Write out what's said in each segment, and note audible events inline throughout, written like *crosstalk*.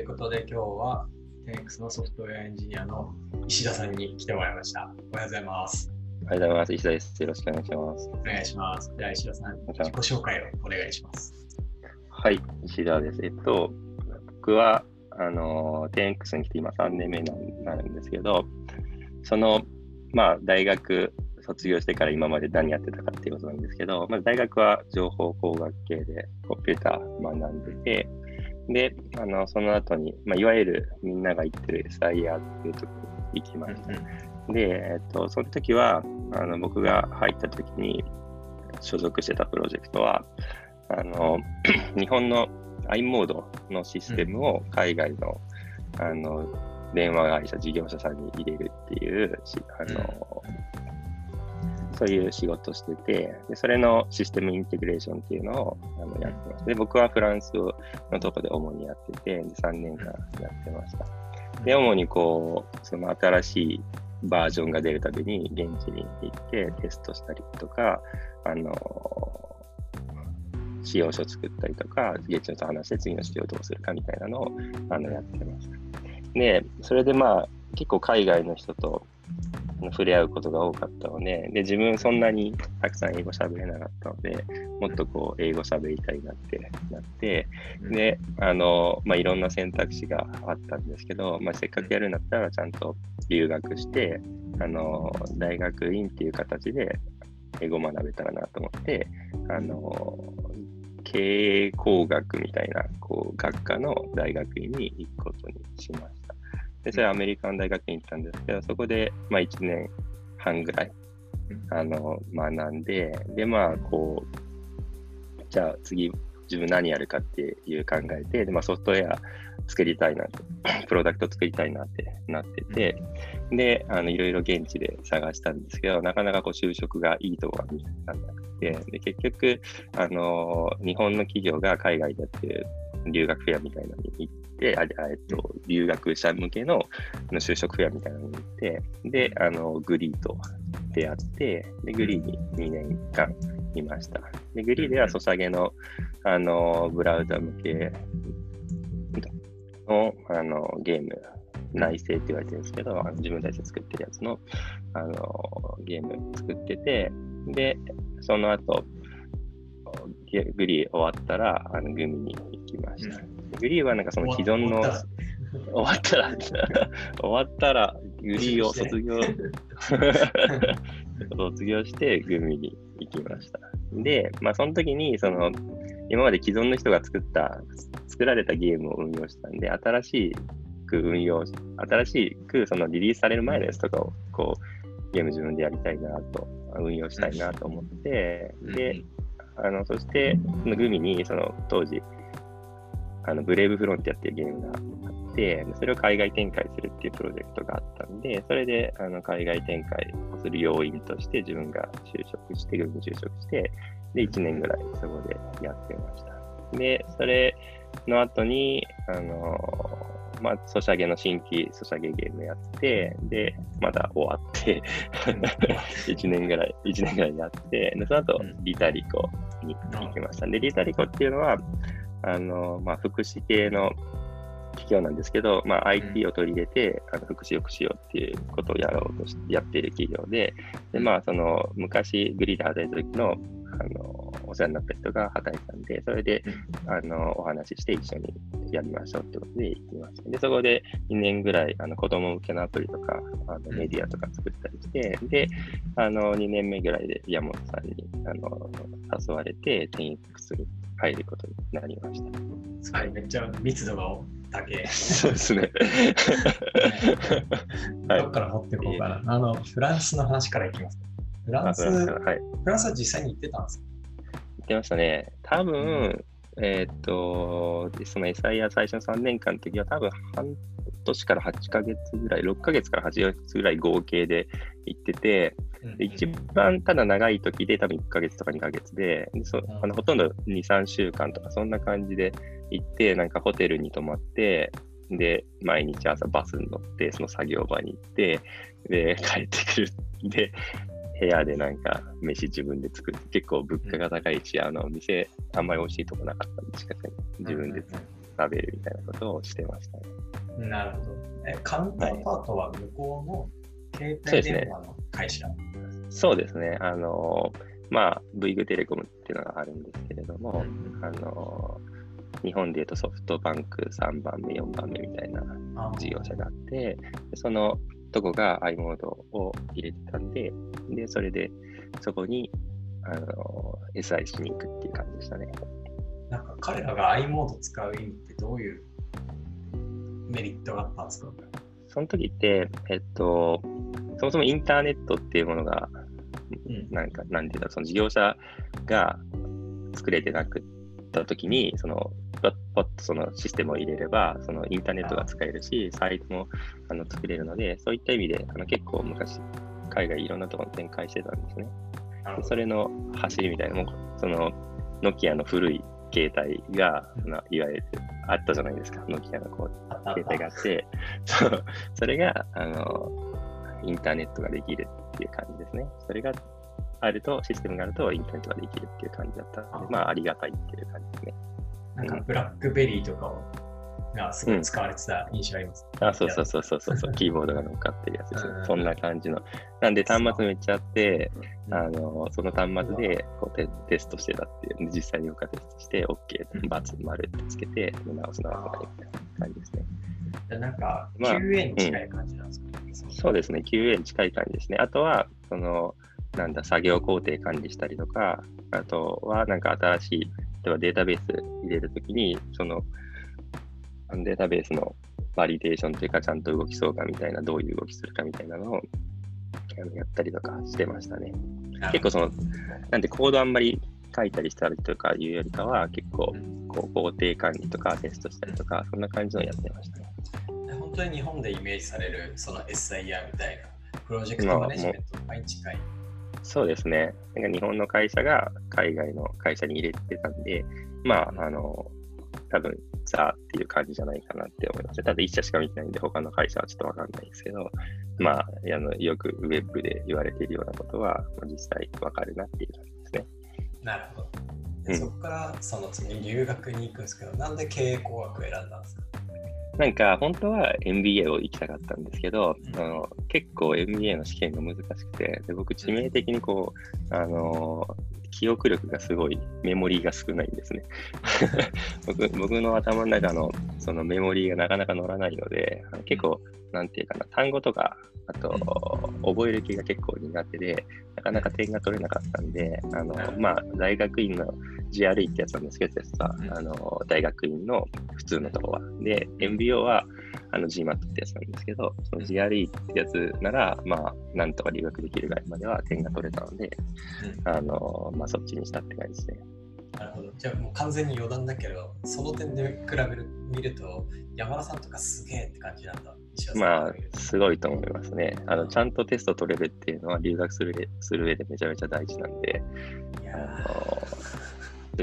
いうことで今日は 10X のソフトウェアエンジニアの石田さんに来てもらいました。おはようございます。おはようございます。石田です。よろしくお願いします。お願いします。では石田さん、自己紹介をお願いします。はい、石田です。えっと、僕は、あの、10X に来て今3年目になるんですけど、その、まあ、大学卒業してから今まで何やってたかっていうことなんですけど、まず大学は情報工学系でコンピューター学んでて、で、あの、その後に、まあ、いわゆるみんなが言ってる SIR っていうところに行きました。で、えっと、その時は、あの、僕が入った時に所属してたプロジェクトは、あの、*clears throat* 日本の i モードのシステムを海外の、あの、電話会社、事業者さんに入れるっていう、あの、そういう仕事しててで、それのシステムインテグレーションっていうのをあのやってます。で、僕はフランスのとこで主にやってて、で3年間やってました。で、主にこう、その新しいバージョンが出るたびに現地に行ってテストしたりとか、あの、仕様書作ったりとか、現地のと話して次の仕様どうするかみたいなのをあのやってました。で、それでまあ、結構海外の人と触れ合うことが多かったので、で、自分そんなにたくさん英語喋れなかったので、もっとこう、英語喋りたいなってなって、で、あの、まあ、いろんな選択肢があったんですけど、まあ、せっかくやるんだったらちゃんと留学して、あの、大学院っていう形で英語を学べたらなと思って、あの、経営工学みたいな、こう、学科の大学院に行くことにしました。で、それはアメリカの大学に行ったんですけど、そこで、まあ、1年半ぐらい、あの、学んで、で、まあ、こう、じゃあ次、自分何やるかっていう考えて、で、まあ、ソフトウェア作りたいなと、*coughs* プロダクト作りたいなってなってて、で、あの、いろいろ現地で探したんですけど、なかなかこう、就職がいいとこ見つからなくて、で、結局、あの、日本の企業が海外でやってる留学フェアみたいなのに行って、あえっと、留学者向けの就職フェアみたいなのに行って、で、あの、グリーと出会って、で、グリーに2年間いました。で、グリーではソシャゲの、あの、ブラウザ向けの、あの、ゲーム、内製って言われてるんですけど、あの自分たちで作ってるやつの、あの、ゲーム作ってて、で、その後、グリー終わったら、あのグミに行きました。グリーはなんかその既存の、終わったら、終わったら、*laughs* グリーを卒業、*laughs* 卒業してグミに行きました。で、まあその時に、その、今まで既存の人が作った、作られたゲームを運用したんで、新しく運用、新しくそのリリースされる前のやつとかを、こう、ゲーム自分でやりたいなと、運用したいなと思って、で、あの、そして、そのグミに、その当時、あの、ブレイブフロンティアっていうゲームがあって、それを海外展開するっていうプロジェクトがあったんで、それで、あの、海外展開をする要因として自分が就職して、グミに就職して、で、1年ぐらいそこでやってました。で、それの後に、あの、まあ、ソシャゲの新規ソシャゲゲームやって、で、まだ終わって、1年ぐらい、1年ぐらいやって、でその後、リタリコに行きました。で、リタリコっていうのは、あの、まあ、福祉系の企業なんですけど、まあ、IT を取り入れて、あの福祉良くしようっていうことをやろうとして、やっている企業で、で、まあ、その、昔、グリーで働いた時の、あの、お世話になった人が働いたんで、それで、あの、お話しして一緒にやりましょうってことで行きました。で、そこで2年ぐらい、あの、子供向けのアプリとか、あのメディアとか作ったりして、で、あの、2年目ぐらいで山本さんに、あの、誘われて、10X に入ることになりました。すごい、めっちゃ密度が高い。*laughs* そうですね。*laughs* どっから掘っていこうかな。あの、フランスの話からいきます。フランス、はい。フランスは実際に行ってたんですか？行ってましたね。多分、えーっと、その SIR 最初の3年間の時は多分半年から8ヶ月ぐらい、6ヶ月から8ヶ月ぐらい合計で行ってて、で一番ただ長い時で多分1ヶ月とか2ヶ月で、でそあのほとんど2、3週間とかそんな感じで行って、なんかホテルに泊まって、で、毎日朝バスに乗って、その作業場に行って、で、帰ってくる。で、部屋でなんか飯自分で作って、結構物価が高いし、あの、店あんまり美味しいとこなかったんで、近くに自分でべるみたいなことをしてましたね。なるほど。え、カウンターパートは向こうの携帯電話の会社、そうですね。あの、まあ、ブイグテレコムっていうのがあるんですけれども、うんあの、日本でいうとソフトバンク3番目、4番目みたいなあ事業者があって、でそのとこが i モードを入れてたんで、で、それでそこにあの SI しに行くっていう感じでしたね。なんか彼らが i モード使う意味ってどういうメリットがあったんですか？その時って、えっと、そもそもインターネットっていうものが、うんなんか、なんていうんだろう、その事業者が作れてなくった時に、その、ポッとそのシステムを入れれば、そのインターネットが使えるし、サイトもあの作れるので、そういった意味で、あの結構昔、海外いろんなところに展開してたんですね。それの走りみたいな、もうその、ノキアの古い携帯が、いわゆるあったじゃないですか、ノキアのこう携帯があって、そうそれがあのインターネットができるっていう感じですね。それがあると、システムがあるとインターネットができるっていう感じだったので、まあ、ありがたいっていう感じですね。なんかブラックベリーとかをがすごい使われてた印象あります。あ、そうそうそうそうそうそう、*laughs* キーボードが乗っかってるやつ。ですねうんそんな感じの。なんで、端末めっちゃあって、う。ん。あのその端末でこうテテストしてたっていう、実際に僕がテストして、うん OK、×、丸ってつけて、直す直すなりみたいな感じですね。でなんかまあ QA に近い感じなんですか、そうですね、QA に近い感じですね。あとは、その、なんだ、作業工程管理したりとか、あとは、なんか新しい、例えばデータベース入れるときに、その、あのデータベースのバリデーションというか、ちゃんと動きそうかみたいな、どういう動きするかみたいなのをやったりとかしてましたね。結構その、なんでコードあんまり書いたりしたりとかいうよりかは、結構う、んこう、工程管理とかテストしたりとか、そんな感じのやってましたね。本当に日本でイメージされるその SIR みたいなプロジェクトマネジメントに近い。そうですね。なんか日本の会社が海外の会社に入れてたんで、まあ、あの、多分ザっていう感じじゃないかなって思います。ただ一社しか見てないんで、他の会社はちょっとわかんないですけど、まあ、あのよくウェブで言われているようなことは、実際わかるなっていう感じですね。なるほど。でうんそこからその次に留学に行くんですけど、なんで経営工学を選んだんですか？なんか、本当は MBA を行きたかったんですけど、うん。あの結構 MBA の試験が難しくて、で僕、致命的にこう、あの、記憶力がすごい、メモリーが少ないんですね。*laughs* 僕僕の頭の中のそのメモリーがなかなか乗らないので、あの結構、なんていうかな、単語とか、あと、覚える気が結構苦手で、なかなか点が取れなかったんで、あの、まあ、大学院の GRE ってやつなんですけど、うんあの、大学院の普通のとこは。で、MBO は、あの、GMAT ってやつなんですけど、その GRE ってやつなら、まあ、なんとか留学できるぐらいまでは点が取れたので、あの、まあ、そっちにしたって感じですね。なるほど。じゃあもう完全に余談だけど、その点で比べる見ると、山田さんとかすげえって感じなんだ。まあすごいと思いますね。あの、ちゃんとテスト取れるっていうのは留学する上する上でめちゃめちゃ大事なんで、いあや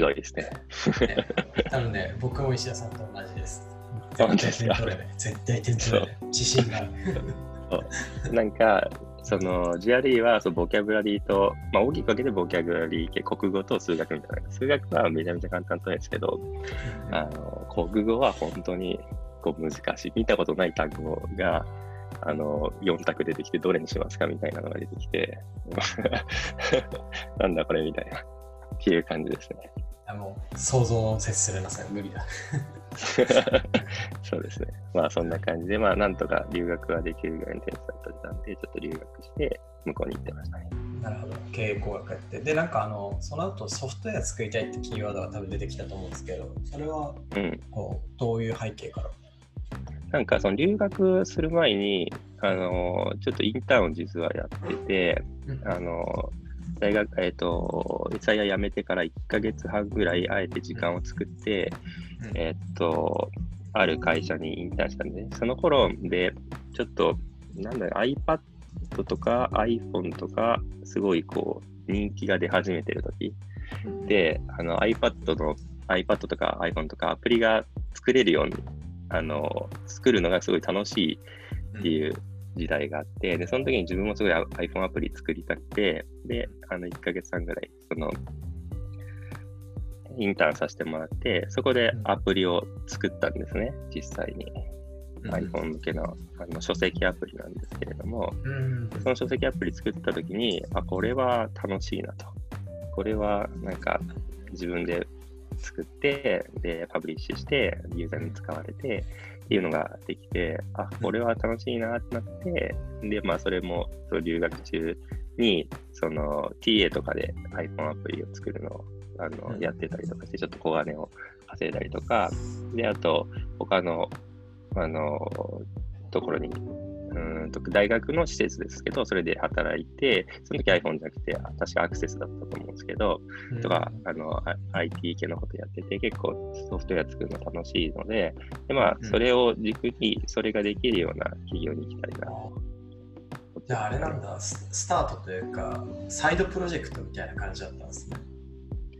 の、すごいですね。ーね多分ね、僕も石田さんと同じです。*laughs* 本当ですか？絶対点取れない。絶対点取れない。自信がある。なんか、その GRE はそのボキャブラリーと、まあ、大きく分けてボキャブラリー系、国語と数学みたいな。数学はめちゃめちゃ簡単なんですけど、あの国語は本当にこう難しい。見たことない単語があの4択出てきて、どれにしますかみたいなのが出てきて、*laughs* なんだこれみたいな。っていう感じですね。あもう想像を接するなさい。無理だ。*laughs* そうですね。まあそんな感じで、まあなんとか留学はできるぐらいの点数が取れたんで、ちょっと留学して向こうに行ってましたね。なるほど。経営工学やって。で、なんかあの、その後ソフトウェア作りたいってキーワードが多分出てきたと思うんですけど、それはうん。こうどういう背景から？なんかその留学する前に、あのちょっとインターンを実はやってて、あの大学、えっ、と、エサイヤ辞めてから1ヶ月半ぐらいあえて時間を作って、うん。えっ、と、ある会社にインターンしたんで、その頃で、ちょっと、なんだろう、iPad とか iPhone とか、すごいこう、人気が出始めてる時。で、あの iPad の iPad とか iPhone とかアプリが作れるように、あの、作るのがすごい楽しいっていう時代があって、で、その時に自分もすごい iPhone アプリ作りたくて、で、あの、1ヶ月半ぐらい、その、インターンさせてもらって、そこでアプリを作ったんですね、実際に。iPhone 向けのあの書籍アプリなんですけれども、うん。その書籍アプリ作ったときに、あ、これは楽しいなと。これはなんか自分で作って、で、パブリッシュして、ユーザーに使われて、っていうのができて、あ、これは楽しいなってなって、で、まあ、それも、その留学中に、その TA とかで iPhone アプリを作るのをあの、うん。やってたりとかして、ちょっと小金を稼いだりとか、で、あと、他の、あの、ところに、うーんと大学の施設ですけど、それで働いて、その時 iPhone じゃなくて、確かアクセスだったと思うんですけど、うんとか、あの、あ IT 系のことやってて、結構ソフトウェア作るの楽しいので、で、まあう、んそれを軸に、それができるような企業に行きたいな。じゃああれなんだ、ススタートというか、サイドプロジェクトみたいな感じだったんですね。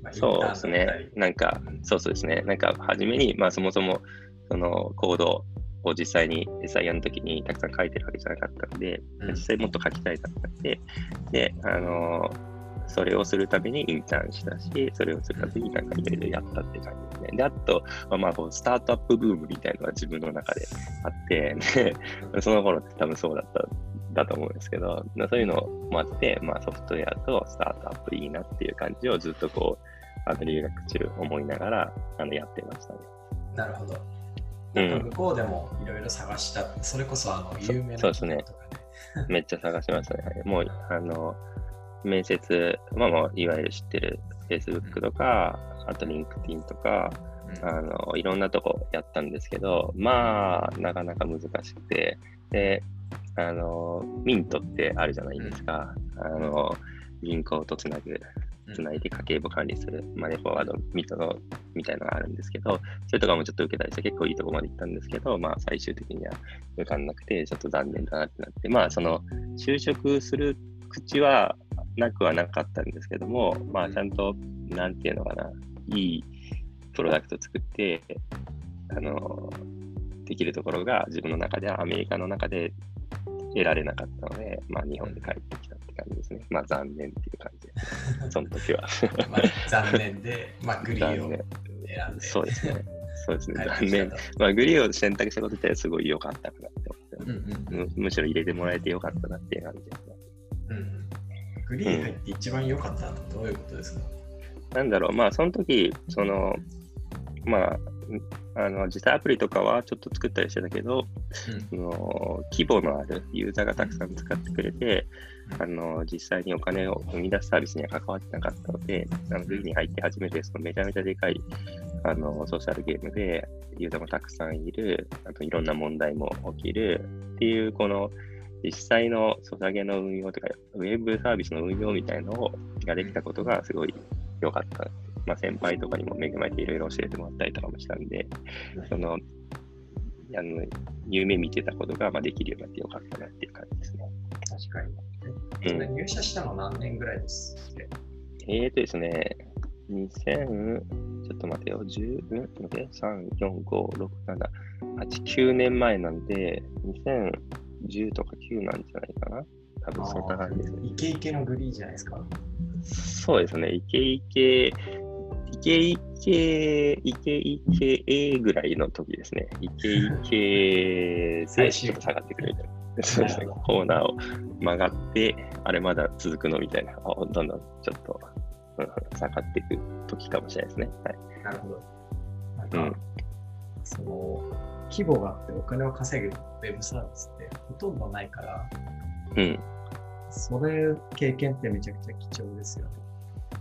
まあそうですね。なんか、そうそうですね。なんか、初めに、まあ、そもそも、その、コードを実際に SIR の時にたくさん書いてるわけじゃなかったので、うん実際もっと書きたいと思って、で、あのそれをするためにインターンしたし、それをするためになんかいろいろやったって感じですね。で、あと、まあ、まあこうスタートアップブームみたいなのが自分の中であって、で、その頃って多分そうだった、だと思うんですけど、まあそういうのもあって、まあソフトウェアとスタートアップいいなっていう感じをずっとこう、あの留学中思いながらあのやってましたね。なるほど。向こうでもいろいろ探した、それこそあのそ有名なとかね。めっちゃ探しましたね。はいもう、あの、面接、まあまあ、いわゆる知ってる Facebook とか、あと LinkedIn とか、うんあの、いろんなとこやったんですけど、まあ、なかなか難しくて、で、あの、ミントってあるじゃないですか。あの、銀行とつなぐ、つないで家計簿管理する、マネーフォワードミトのみたいなのがあるんですけど、それとかもちょっと受けたりして結構いいとこまで行ったんですけど、まあ最終的には受かんなくて、ちょっと残念だなってなって、まあその就職する口はなくはなかったんですけども、まあちゃんと、なんていうのかな、いいプロダクト作って、あの、できるところが自分の中ではアメリカの中で得られなかったので、まあ日本に帰ってきて感じですね。まあ残念っていう感じで。*laughs* その時は。まあ、残念で、まあ、グリーを残選んで。そうですね。そうですね。残念。まあ、グリーを選択したこと自体はすごい良かったかなって思ってうんうんむむしろ入れてもらえて良かったなっていう感じですね。うんグリーン入って一番良かったのはどういうことですか、なんだろう、まあ、その時、その、まあ、あの実際アプリとかはちょっと作ったりしてたけど、その規模のあるユーザーがたくさん使ってくれて、うん。あの実際にお金を生み出すサービスには関わってなかったので、あのグリーに入って初めてそのめちゃめちゃでかいあのソーシャルゲームでユーザーもたくさんいる、あといろんな問題も起きるっていう、この実際のソシャゲの運用とか、ウェブサービスの運用みたいのをができたことがすごい良かった。まあ、先輩とかにも恵まれていろいろ教えてもらったりとかもしたんで、その、あの夢見てたことがまあできるようになってよかったなっていう感じですね。確かに。うん入社したの何年ぐらいですえーとですね、2000、ちょっと待てよ、10、んちょっと待って、3、4、5、6、7、8、9年前なんで、2010とか9なんじゃないかな。多分そんな感じですね。イケイケのグリーンじゃないですか？そうですね、イケイケ、イケイケ、イケイケ A ぐらいの時ですね。イケイケでちょっと下がってくるみたいな。そうですね、コーナーを曲がって、あれまだ続くのみたいな、あどんどんちょっと、うん下がっていく時かもしれないですね。はい。なるほど。なんか、うんその、規模があってお金を稼ぐウェブサービスってほとんどないから、うん、それ経験ってめちゃくちゃ貴重ですよね。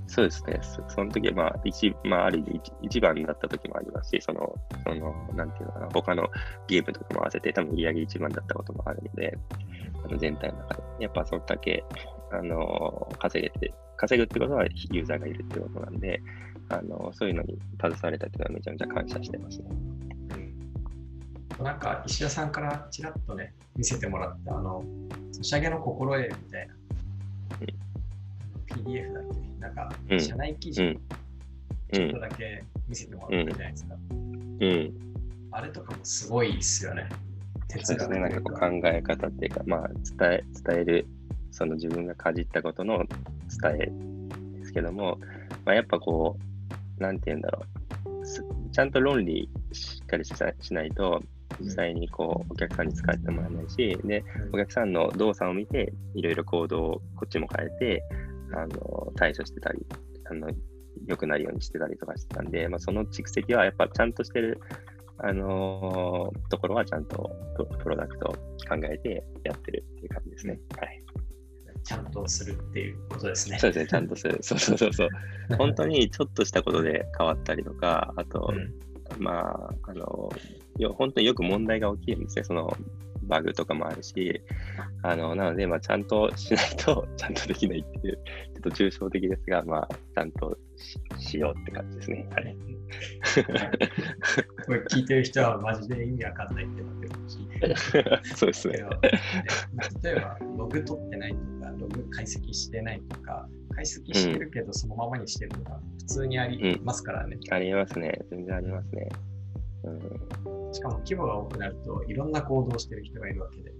そうですね。そその時は、まあ、一、まあ、ある意味一一番だった時もありますし、その、その、なんていうのかな、他のゲームとかも合わせて、多分売り上げ一番だったこともあるので、あの全体の中で。やっぱそれだけ、あの、稼げて、稼ぐってことはユーザーがいるってことなんで、あの、そういうのに携われたっていうのはめちゃめちゃ感謝してますね。なんか石田さんからちらっとね、見せてもらった、あの、ソシャゲの心得みたいな、PDF だっけ？なんかう、ん社内記事、うん。うちょっとん。だけ見せてもらったじゃないですか。うん。あれとかもすごいですよね。そうですね。なんかこう考え方っていうか、まあ、伝え、伝える、その自分がかじったことの伝えですけども、まあ、やっぱこう、なんて言うんだろう。すちゃんと論理しっかりしないと、実際にこうお客さんに使ってもらえないし、で、お客さんの動作を見て、いろいろ行動をこっちも変えて、あの対処してたり、あの良くなるようにしてたりとかしてたんで、まあ、その蓄積はやっぱちゃんとしてる、あのーところはちゃんとププロダクトを考えてやってるっていう感じですね。はい。ちゃんとするっていうことですね。そうですね、ちゃんとする。*laughs* そうそうそうそう。本当にちょっとしたことで変わったりとか、あと、うんまあ、あの、よ本当によく問題が起きるんですね。そのバグとかもあるし、あの、なので、まあ、ちゃんとしないと、*laughs* ちゃんとできないっていう、ちょっと抽象的ですが、まあ、ちゃんとししようって感じですね。はい。*laughs* これ聞いてる人はマジで意味わかんないってなってるかもしれない。*laughs* そうですね例えば、ログ取ってないとか、ログ解析してないとか、解析してるけどそのままにしてるとか、普通にありますからね。ありますね。全然ありますね。うん、しかも規模が多くなると、いろんな行動をしてる人がいるわけで、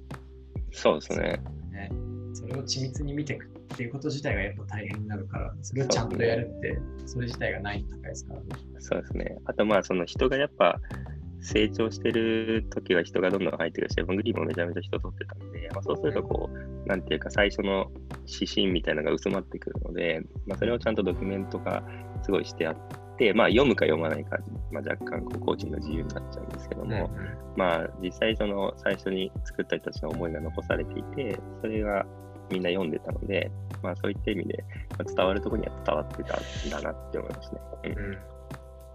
そうですね。ね、それを緻密に見ていくっていうこと自体がやっぱ大変になるから、それをちゃんとやるって、それ自体が難易度高いですからね。そうですね。あと、まあ、その人がやっぱ成長してる時は人がどんどん入ってくるし、エヴァングリーンもめちゃめちゃ人取ってたんで、まあ、そうするとこう、なんていうか、最初の指針みたいなのが薄まってくるので、まあ、それをちゃんとドキュメント化すごいしてあって、まあ、読むか読まないか、まあ、若干こうコーチングの自由になっちゃうんですけども、まあ、実際その最初に作った人たちの思いが残されていて、それがみんな読んでたので、まあ、そういった意味で、まあ伝わるところには伝わってたんだなって思いますね。うんうん。い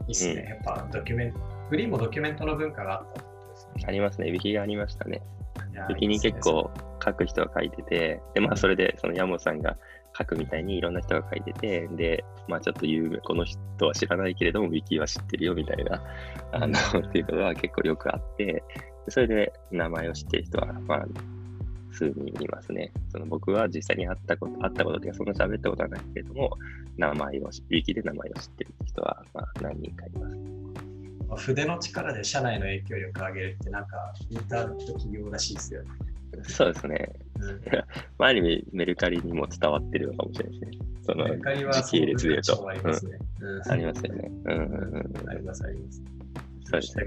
いっすね。やっぱドキュメント、グリーンもドキュメントの文化があったってことですね。ありますね。ウィキがありましたね。ウィキに結構書く人が書いてて、で、まあ、それで、その山本さんが書くみたいにいろんな人が書いてて、で、まあ、ちょっと有名、この人は知らないけれども、ウィキは知ってるよみたいな、あの、*laughs* っていうことは結構よくあって、でそれで名前を知ってる人は、まあ、数人いますね。その僕は実際に会ったこと、会ったことというか、そんな喋ったことはないけれども、名前を、ウィキで名前を知ってる人は、まあ、何人かいます。まあ筆の力で社内の影響力を上げるってなんかインターネット企業らしいですよね。そうですね。うん *laughs* まあ、ある意味、メルカリにも伝わってるのかもしれないですね。その時系列で言うと。ありますありますよね。うんうんうん。ありますあります。そうですね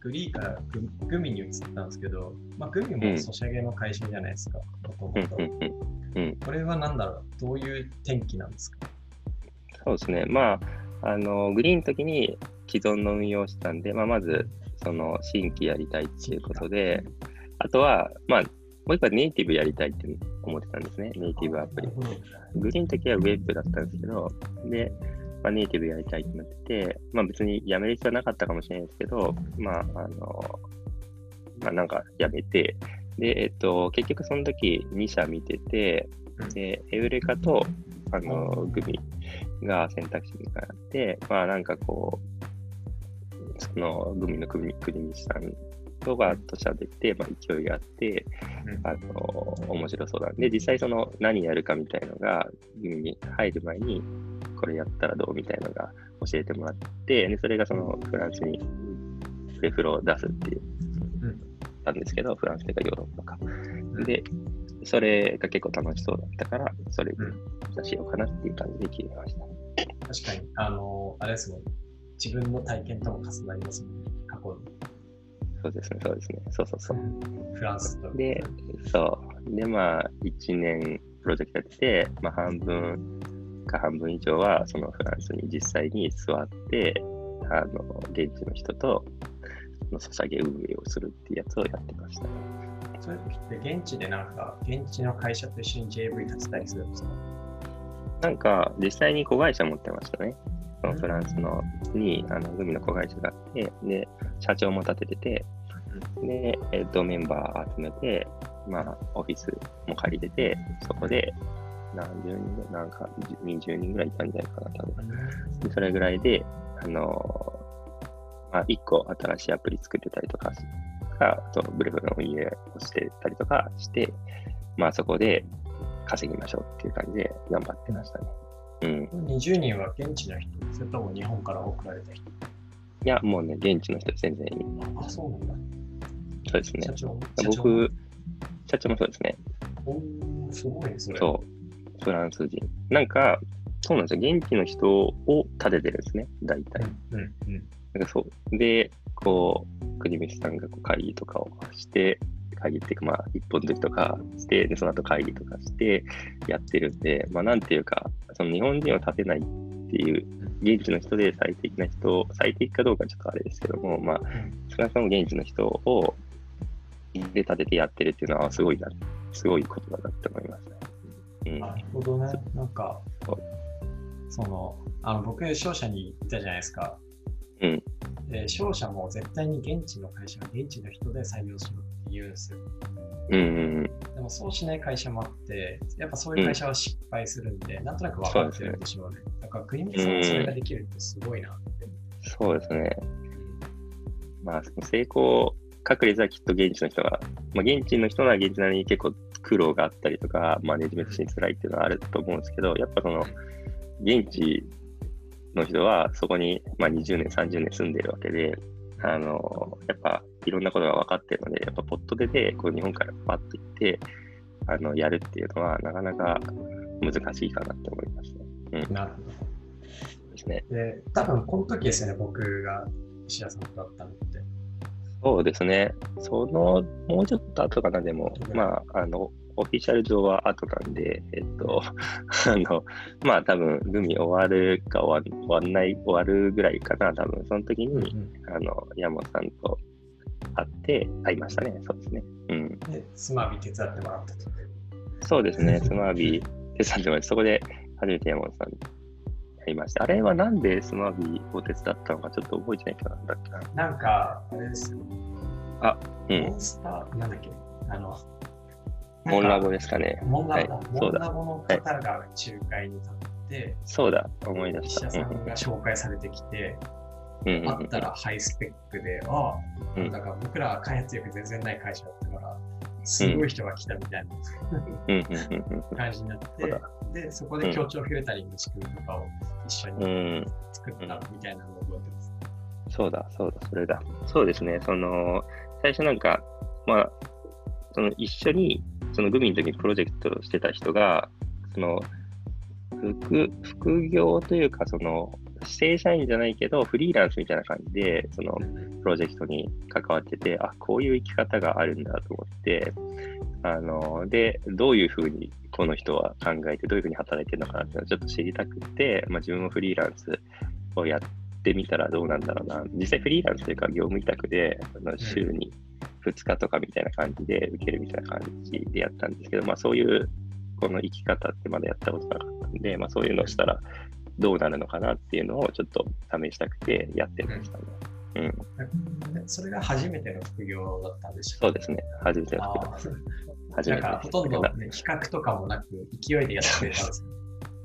グリーからググミに移ったんですけど、まあ、グミもソシャゲの会社じゃないですか。これは何だろう？どういう転機なんですか？そうですね。まあ、あの、グリーンの時に既存の運用をしたんで、まあ、まず、その、新規やりたいっていうことで、あとは、まあ、もう一個はネイティブやりたいって思ってたんですね。ネイティブアプリグリーンの時はウェブだったんですけど、で、まあ、ネイティブやりたいってなってて、まあ別にやめる必要はなかったかもしれないですけど、まあ、あの、まあなんかやめて、で、えっと、結局その時2社見てて、で、エウレカと、あの、グミが選択肢になって、まあなんかこう、そのグミの国国西さんとかと喋って、まあ勢いがあって、うんあの、面白そうなんで、実際その何やるかみたいのが、グミに入る前に、これやったらどうみたいのが教えてもらって、でそれがそのフランスにレフロを出すっていう、うんたんですけど、フランスとかヨーロッパか。うんで、それが結構楽しそうだったから、それにしようかなっていう感じで決めました。確かに、あの、あれですもん。自分の体験とも重なりますもんね。過去そうですね、そうですね。そうそうそう。に。フランスと。で、そう。で、まあ、1年プロジェクトやってて、まあ、半分か半分以上は、そのフランスに実際に座って、あの、現地の人と、そのソシャゲ運営をするっていうやつをやってました。そういう時って現地でなんか、現地の会社と一緒に JV 立てたりするんですか？なんか、実際に子会社持ってましたね。そのフランスのに、あの、グミの子会社があって、で、社長も立ててて、で、えっ、と、メンバー集めて、まあ、オフィスも借りてて、そこで、何十人ぐらい、なんか、20人ぐらいいたんじゃないかな、多分。でそれぐらいで、あのまあ、1個新しいアプリ作ってたりとか、かあとブレフの運営をしてたりとかして、まあ、そこで稼ぎましょうっていう感じで頑張ってましたね。うん。20人は現地の人、それとも日本から送られた人？いや、もうね、現地の人全然いい。あ、そうなんだ。そうですね社。長僕、社長もそうですね。おーすごいね、それ。そう。フランス人。なんか、そうなんですよ。現地の人を立ててるんですね、大体。うんうんなんかそう。で、こう、国光さんがこう会議とかをして、会議っていうか、まあ、一本時とかして、で、その後会議とかしてやってるんで、まあ、なんていうか、その日本人を立てないっていう、現地の人で最適な人、最適かどうかちょっとあれですけども、まあ、少なくとも現地の人をで立ててやってるっていうのは、すごいな、すごいことだなって思いますね。うん。なるほどね。なんかその、あの僕、商社に行ったじゃないですか。うん。で、商社も絶対に現地の会社は現地の人で採用しろって言うんですよ。うんうんでもそうしない会社もあって、やっぱそういう会社は失敗するんで、なんとなく分かってるんでしょうね。だから、国見さんはそれができるってすごいなって。そうですね。まあ、成功確率はきっと現地の人が、まあ、現地の人なら現地なりに結構苦労があったりとか、マネジメントしに辛いっていうのはあると思うんですけど、やっぱその、現地の人はそこに、まあ、20年、30年住んでるわけで、あの、やっぱいろんなことが分かってるので、やっぱポットでで、こう日本からパッと行って、あの、やるっていうのはなかなか難しいかなって思いますね。うん、なるほど。ですね。で、多分この時ですよね、僕が石田さんと会ったのって。そうですね。その、もうちょっと後かな、でも、まあ、あの、オフィシャル上は後なんで、えっと、*laughs* あの、まあ多分、グミ終わるか終わ終わんない、終わるぐらいかな、多分、その時に、あの、山本さんと会って、会いましたね。そうですね。うん。で、スマビ手伝ってもらったと。そうですね。*laughs* スマービー手伝ってもらって、そこで初めて山本さんに会いました。あれはなんでスマービーを手伝ったのかちょっと覚えてないけど、なんだっけな。なんか、あれですよ。あ、うんモンスター、なんだっけあの、モンラボですかね。モンラボだ。はいモンそうだラボの方が仲介に立って、そうだ、思い出し石た。うん田さんが紹介されてきて、うんうんうん会ったらハイスペックで、ああ、うんだから僕らは開発力全然ない会社だったから、すごい人が来たみたいな感じになってで、そこで協調フィルタリングの仕組みとかを一緒にうん、作ったみたいなのを覚えてます。そうだ、そうだ、それだ。そうですね、その、最初なんか、まあ、その一緒に、そのグミの時にプロジェクトをしてた人が、その、副、副業というか、その、正社員じゃないけど、フリーランスみたいな感じで、その、プロジェクトに関わってて、あ、こういう生き方があるんだと思って、あの、で、どういうふうにこの人は考えて、どういうふうに働いてるのかなっていうのをちょっと知りたくて、まあ、自分もフリーランスをやってみたらどうなんだろうな。実際フリーランスというか業務委託で、週に2日とかみたいな感じで受けるみたいな感じでやったんですけど、まあそういうこの生き方ってまだやったことなかったんで、まあそういうのをしたらどうなるのかなっていうのをちょっと試したくてやってましたね。うん。でそれが初めての副業だったんでしょそうですね。初めてのあことー初めてですなんかほとんど、ね、比較とかもなく勢いでやってたんですよ。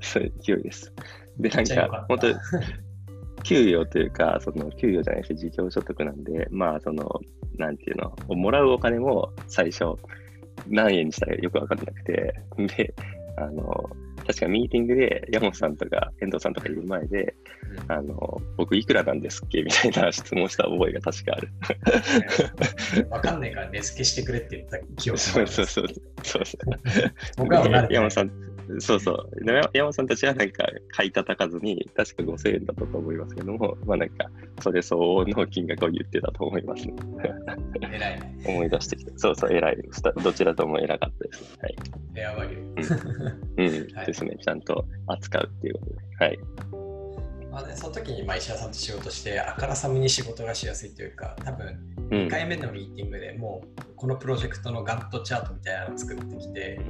*laughs* そう勢いです。で、なんか本当給与というか、その給与じゃないです事業所得なんで、まあ、その、なんていうの、もらうお金も最初、何円にしたらよくわかんなくて、で、あの、確かミーティングで山本さんとか遠藤さんとかいる前で、あの、僕いくらなんですっけ？みたいな質問した覚えが確かある。わかんないから値付けしてくれって言った記憶そうそうそう。そうそう。僕は山本さん、そうそう。で山山本さんたちはなんか買い叩かずに、確か5000円だったと思いますけども、まあなんか、それ相応の金額を言ってたと思いますね。偉いね。*laughs* 思い出してきて。そうそう、偉い。どちらとも偉かったです。はい。フェアバリュー。うん、はいですね。ちゃんと扱うっていうことで。はい。まあね、その時にまあ石田さんと仕事して、あからさまに仕事がしやすいというか、多分うん2。回目のミーティングでもうこのプロジェクトのガントチャートみたいなのを作ってきて、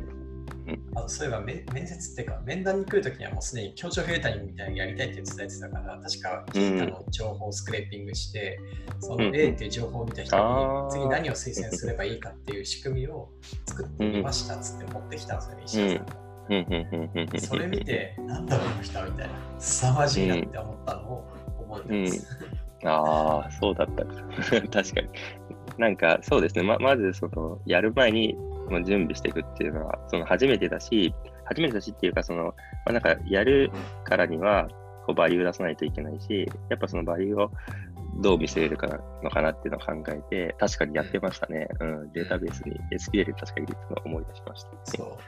あとそういえば面面接っていうか面談に来るときにはもうすでに協調フィルタリングみたいなのやりたいって伝えてたから確かキータの情報をスクレーピングして、そのうん A っていう情報を見た人に次何を推薦すればいいかっていう仕組みを作ってみましたっつって持ってきたんですよね、石田さんそれ見て、なんだこの人はみたいな、凄まじいなって思ったのを覚えてます。ああ、そうだったか。*laughs* 確かに。なんか、そうですね。ままず、その、やる前にもう準備していくっていうのは、その、初めてだし、初めてだしっていうか、その、まあ、なんか、やるからには、こう、バリュー出さないといけないし、やっぱそのバリューをどう見せれるかのかなっていうのを考えて、確かにやってましたね。うん、データベースに SQL 確か入れてたのを思い出しました。そう。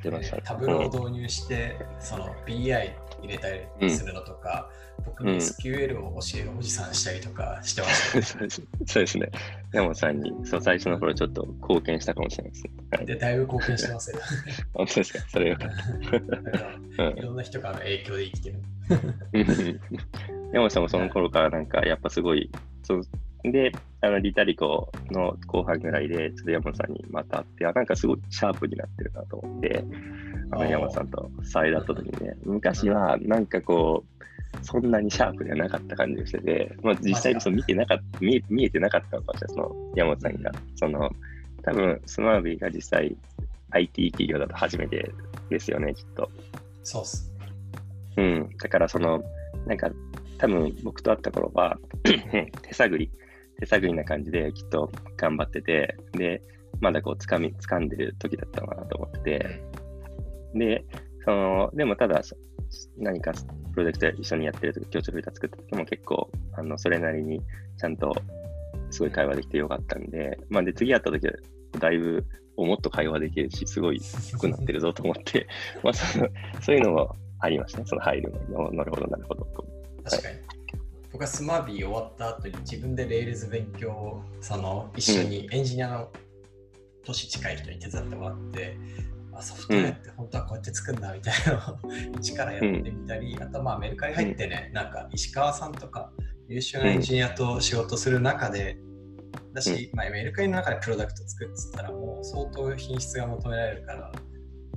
ってましたね。タブロを導入して、その BI 入れたりするのとか、僕に SQL を教えるおじさんしたりとかしてました、ねそうです *laughs* そうですね。山本さんにそう最初の頃ちょっと貢献したかもしれないですね。はい、で、だいぶ貢献してますよ。*laughs* 本当ですか？それよ *laughs* かった。いろんな人からの影響で生きてる。うん山本さんもその頃からなんかやっぱすごい、そうで、あのリタリコの後半ぐらいで、ちょっと山本さんにまた会って、あなんかすごいシャープになってるなと思って、あのあー山本さんと再会った時にね、昔はなんかこう、そんなにシャープではなかった感じがしてて、まあ、実際にその見てなかった見え、見えてなかったのかもしれない、その山本さんが。その、多分スマービーが実際 IT 企業だと初めてですよね、きっと。そうっす。うん、だからその、なんか、多分僕と会った頃は、*clears throat* 手探り、手探りな感じできっと頑張ってて、で、まだこう、つかみ、掴んでる時だったのかなと思ってて、で、その、でもただ、そ何かプロジェクト一緒にやってる時、協調フィルター作った時も結構、あの、それなりにちゃんとすごい会話できてよかったんで、まあで、次会った時は、だいぶ、おもっと会話できるし、すごい良くなってるぞと思って、*laughs* まあその、そういうのもありましたね、その入る前に。おなるほど、なるほどと。確かに。僕は Smarby 終わった後に自分で Rails 勉強をその一緒にエンジニアの年近い人に手伝ってもらって、あソフトウェアって本当はこうやって作るんだみたいなのを一からやってみたり、あとまあメルカリ入ってね、なんか石川さんとか優秀なエンジニアと仕事する中で、だし、まあ、メルカリの中でプロダクト作ってたらもう相当品質が求められるから、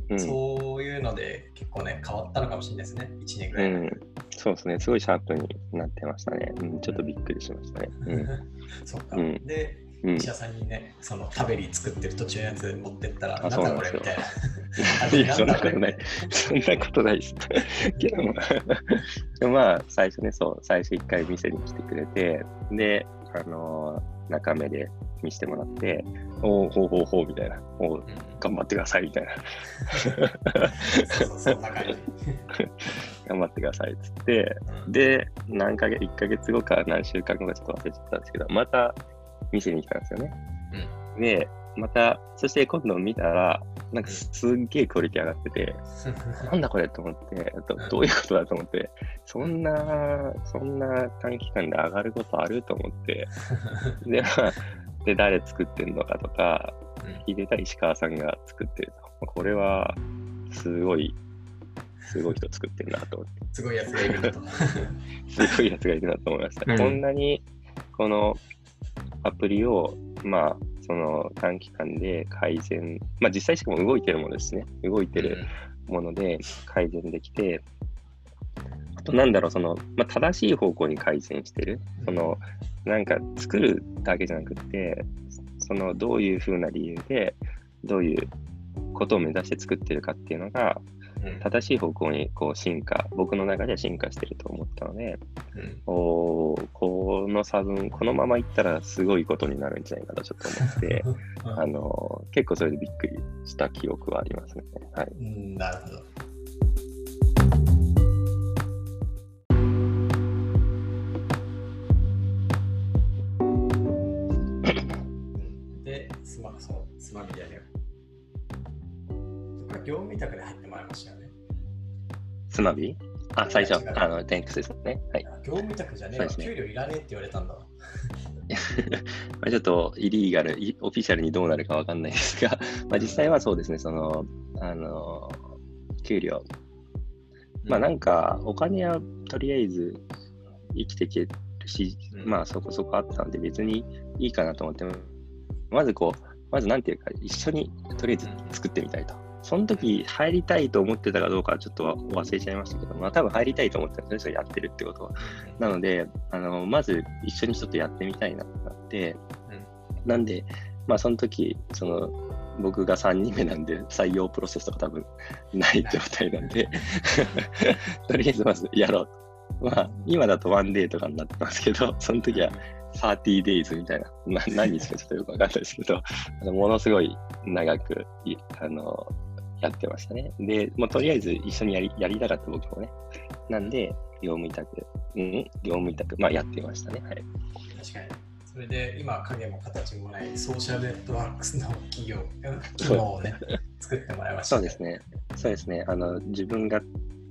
うん、そういうので結構ね変わったのかもしれないですね、1年ぐらい。うん、そうですね、すごいシャープになってましたね。うん、ちょっとびっくりしましたね。うん。*laughs* そっか。うん。で、うん石田さんにね、そのタベリー作ってる途中のやつ持ってったら、あなんだこれみたいな。*laughs* いやそんなことない。そんなことないです。*laughs* けど *laughs* まあ、最初ね、そう、最初一回店に来てくれて、で、あのー中目で見せてもらって、おお、ほうほうほうみたいな、おう頑張ってくださいみたいな。頑張ってくださいっつって、うんで、何ヶ月、1ヶ月後か何週間後かちょっと忘れちゃったんですけど、また店に来たんですよね。で、また、そして今度見たら、なんかすっげえクオリティ上がってて、*laughs* なんだこれと思ってど、どういうことだと思って、そんな、そんな短期間で上がることあると思って、*laughs* で、まあ、で、誰作ってんのかとか、聞いてたら石川さんが作ってると。これは、すごい、すごい人作ってるなと思って、*laughs* すごいやつがいると。すごいやつがいるなと思いました。うんこんなに、このアプリを、まあ、その短期間で改善、まあ実際しかも動いてるものですね。動いてるもので改善できて、あとなんだろう、その、まあ、正しい方向に改善してる。その、なんか作るだけじゃなくて、そのどういうふうな理由で、どういうことを目指して作ってるかっていうのが、正しい方向にこう進化、僕の中では進化してると思ったので、うんおーこの差分、このままいったらすごいことになるんじゃないかとちょっと思って、*laughs* うんあの結構それでびっくりした記憶はありますね。はい。うんなるほど。業務委託で入ってもらいましたよね。スマビあ、最初あの、テンクスですね。はい。業務委託じゃねえわ、ね給料いらねえって言われたんだわ。ま *laughs* あちょっとイリーガル、イオフィシャルにどうなるかわかんないですが、*laughs* まあ実際はそうですね、その、あの、給料。まあなんか、お金はとりあえず生きていけるし、うんまあそこそこあったので別にいいかなと思って、まずこう、まずなんていうか、一緒にとりあえず作ってみたいと。その時入りたいと思ってたかどうかはちょっと忘れちゃいましたけど、まあ多分入りたいと思ってたんですよ、やってるってことは。なので、あの、まず一緒にちょっとやってみたいなってなって、なんで、まあその時、その、僕が3人目なんで採用プロセスとか多分ない状態なんで、*laughs* とりあえずまずやろうと。まあ今だとワンデーとかになってますけど、その時は30 days みたいな、な何日かちょっとよくわかんないですけど、ものすごい長くいあのやってましたね。で、もうとりあえず一緒にやりやりたかった僕もね。なんで、業務委託、うん、業務委託、まあやってましたね。はい。確かに。それで今、影も形もないソーシャルネットワークスの企業、機能をね、作ってもらいました、そうですね。そうですね。あの、自分が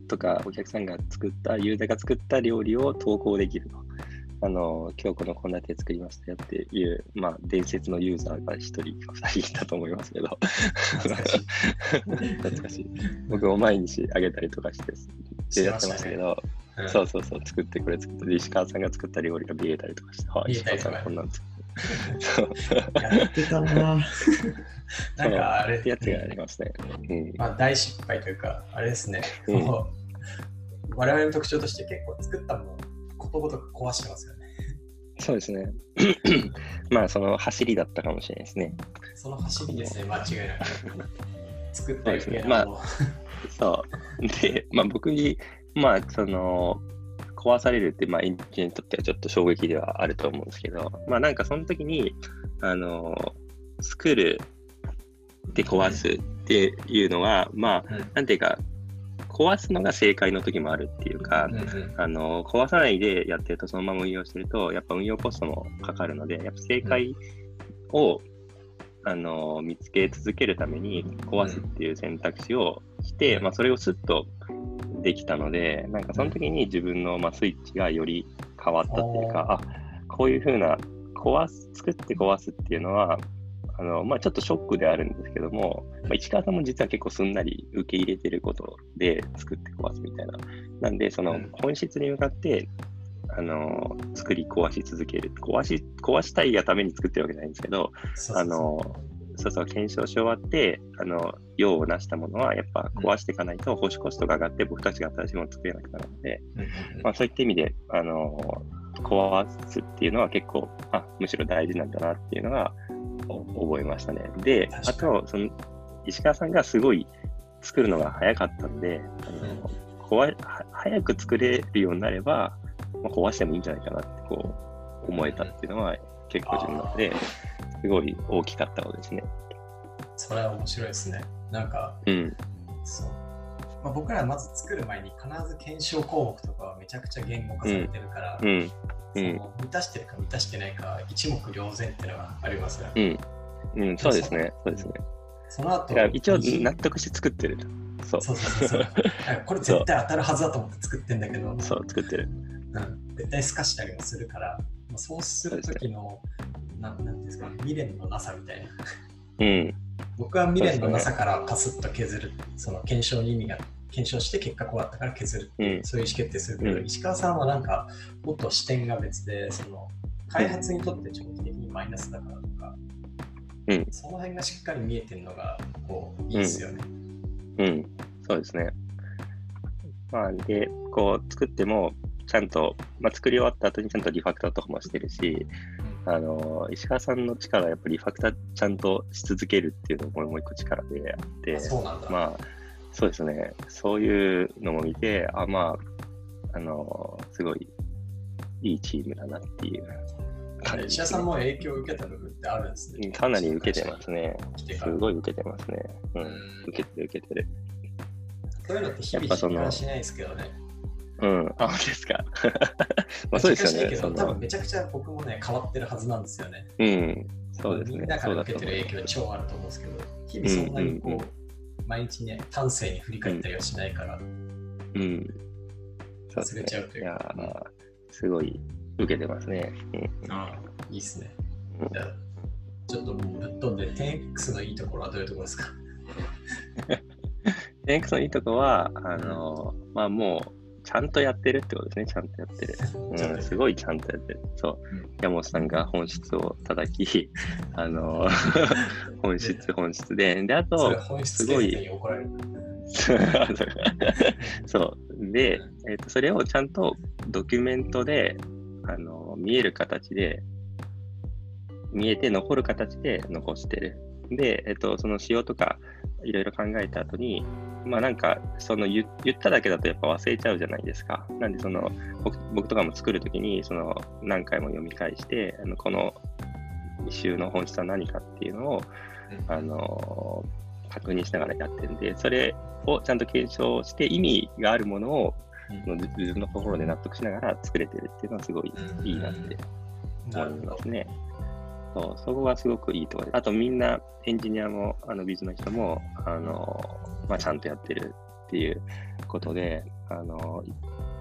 とかお客さんが作った、ユーザーが作った料理を投稿できると。あの、今日この献立作りましたよっていう、まあ、伝説のユーザーが1人か2人いたと思いますけど。懐かしい。僕も毎日あげたりとかして、やってましたけど、うん、そうそうそう、作ってくれ作って、石川さんが作った料理が見えたりとかして、はい、石川さんこんなん作やってたな。*laughs* なんかあれってやつがありますね。うん、まあ大失敗というか、あれですね。うん、*laughs* 我々の特徴として結構作ったものことごとく壊してますよね。そうですね。*clears throat* まあその走りだったかもしれないですね。その走りですね、間違いなく。作ったですね。まあ、そう。で、まあ僕に、まあその、壊されるって、まあ、エンジニアにとってはちょっと衝撃ではあると思うんですけど、まあ、なんかその時に、あの、作るで壊すっていうのは、まあ、なんていうか、壊すのが正解の時もあるっていうか、あの壊さないでやってるとそのまま運用してると、やっぱ運用コストもかかるので、やっぱ正解を、あの見つけ続けるために壊すっていう選択肢をして、まあ、それをすっとできたので、なんかその時に自分の、まあ、スイッチがより変わったっていうか、あこういうふうな壊す、作って壊すっていうのは、あのまあ、ちょっとショックであるんですけども、まあ、市川さんも実は結構すんなり受け入れてることで作って壊すみたいな。なんで、その本質に向かって、あの作り壊し続ける。壊し、壊したいがために作ってるわけじゃないんですけど、あのそうそう、検証し終わって、あの、用をなしたものは、やっぱ壊していかないと、保守コストが上がって、僕たちが新しいものを作れなくなるので、まあ、そういった意味で、あの、壊すっていうのは結構、あ、むしろ大事なんだなっていうのが、覚えましたね。で、あと、その、石川さんがすごい作るのが早かったんで、あの、壊早く作れるようになれば、まあ、壊してもいいんじゃないかなってこう思えたっていうのは結構自分の中ですごい大きかったことですね。それは面白いですね。なんか、うん、そう。まあ、僕らはまず作る前に必ず検証項目とかはめちゃくちゃ言語化されてるから、うんうん、その満たしてるか満たしてないか一目瞭然っていうのがありますよね。うん、うん、そうですね。そうですね。その後一応納得して作ってる。そうそうそうそう。これ絶対当たるはずだと思って作ってんだけど、そう、作ってる。うん、絶対透かしたりもするから、まあ、そうするときの、なんていうんですか、未練のなさみたいな。うん。僕は未練のなさからカスッと削る、その検証に意味が、検証して結果こうだったから削る、うん、そういう意思決定するけど、う。ん、石川さんはなんか、もっと視点が別で、その、開発にとって長期的にマイナスだからとか、うん、その辺がしっかり見えてるのが、こう、いいですよね。うん、うん、そうですね。まあ、で、こう、作っても、ちゃんと、まあ、作り終わった後にちゃんとリファクターとかもしてるし、あの、石川さんの力はやっぱりリファクターちゃんとし続けるっていうのももう一個力であって、まあ、そうですね、そういうのも見て、あ、まあ、あの、すごいいいチームだなっていう感じ。さんも影響を受けた部分ってあるんですね。かなり受けてますね。すごい受けてますね。うん、受けてる受けてる。そういうのって日々実感しないですけどね。うん、あ、ですか？*laughs* まあそうですよね。多分めちゃくちゃ僕もね、変わってるはずなんですよね。うん、そうですね。みんなから受けてる影響は超あると思うんですけど、日々そんなにこう、うんうんうん、毎日ね、端正に振り返ったりはしないから、うん。忘れちゃうというか。いや、すごい受けてますね。うん、ああ、いいっすね。じゃちょっともうぶっ飛んで、10X のいいところはどういうところですか *laughs* ?10X のいいところは、あの、まあもう、ちゃんとやってるってことですね、ちゃんとやってる。うん、すごいちゃんとやってる。そう。山本さんが本質を叩き、*laughs* あの、*laughs* 本質、本質で、で、あと、すごい。*laughs* そう。で、えーと、それをちゃんとドキュメントであの見える形で、見えて残る形で残してる。で、えっ、ー、と、その仕様とかいろいろ考えた後に、まあなんか、その言っただけだとやっぱ忘れちゃうじゃないですか。なんでその僕僕とかも作るときにその何回も読み返して、あのこの一周の本質は何かっていうのを、あの確認しながらやってるんで、それをちゃんと検証して意味があるものを、うん、自分の心で納得しながら作れてるっていうのはすごいいいなって思いますね。そう、そこがすごくいいところで。あとみんなエンジニアも、あのビズの人も、あの、まあ、ちゃんとやってるっていうことで、あの、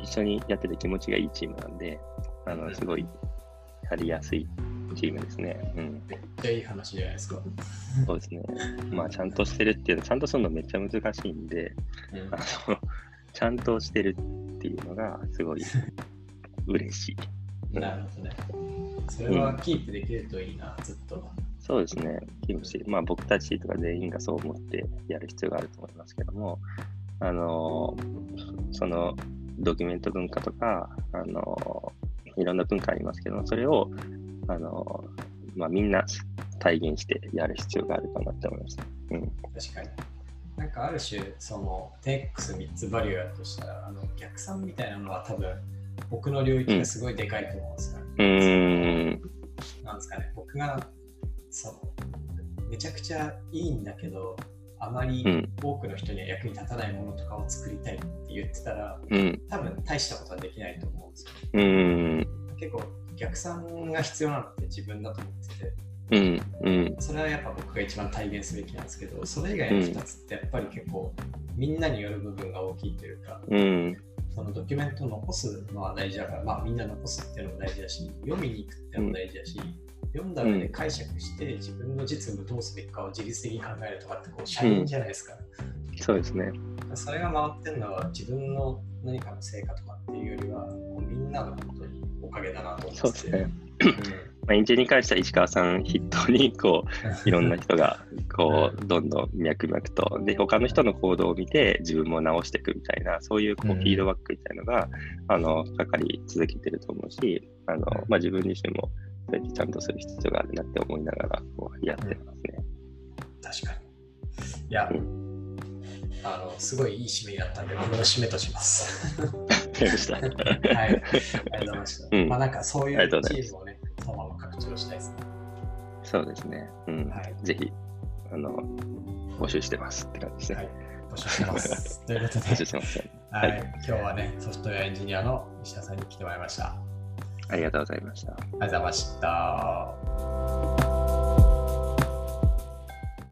一緒にやってて気持ちがいいチームなんで、あの、すごいやりやすいチームですね。うん。めっちゃいい話じゃないですか。そうですね。*laughs* まあ、ちゃんとしてるっていうの、ちゃんとするのめっちゃ難しいんで、うんあの、*laughs* ちゃんとしてるっていうのがすごい嬉しい。なるほどね。それはキープできるといいな、ずっと。そうですね。キムシ、まあ僕たちとか全員がそう思ってやる必要があると思いますけども、あの、そのドキュメント文化とか、あの、いろんな文化ありますけども、それを、あの、まあみんな体現してやる必要があるかなって思いました。うん。確かに。なんかある種、その TX3 つバリューやとしたら、あの逆算みたいなのは多分僕の領域がすごいでかいと思うんですよ。うーん。なんですかね、僕がそのめちゃくちゃいいんだけど、あまりうん多くの人には役に立たないものとかを作りたいって言ってたら、うん。多分大したことはできないと思うんですよ。うーん。結構逆算が必要なのって自分だと思ってて、うん。うん。それはやっぱ僕が一番体現すべきなんですけど、それ以外の2つってやっぱり結構みんなによる部分が大きいというか、うん。そのドキュメントを残すのは大事だから、まあみんな残すっていうのも大事だし、読みに行くっていうのも大事だし、読んだ上で解釈して自分の実務どうすべきかを自律的に考えるとかってこう社員じゃないですか。そうですね。それが回ってるのは自分の何かの成果とかっていうよりは、こうみんなの本当におかげだなと思ってそうですね。まあ、エンジンに関しては石川さん筆頭に、こう、*laughs* いろんな人が、こう、どんどん脈々と、で、他の人の行動を見て、自分も直していくみたいな、そういうこううん。フィードバックみたいなのが、あの、かかり続けてると思うし、あの、まあ、自分自身も、そうやってちゃんとする必要があるなって思いながら、こう、やってますね。確かに。いや、うあの、すごいいい締めになったんで、僕の締めとします。*laughs* *laughs* はい、ありがとうございました。うん。まあなんかそういうチームをね、そのまま拡張したいですね。そうですね。うん。はいぜひ、あの、募集してますって感じですね。はい、募集してます。*laughs* ということで、募集してます、ね。はい、はい今日はね、ソフトウェアエンジニアの石田さんに来てもらいました。あありがとうございました。りがとうございました。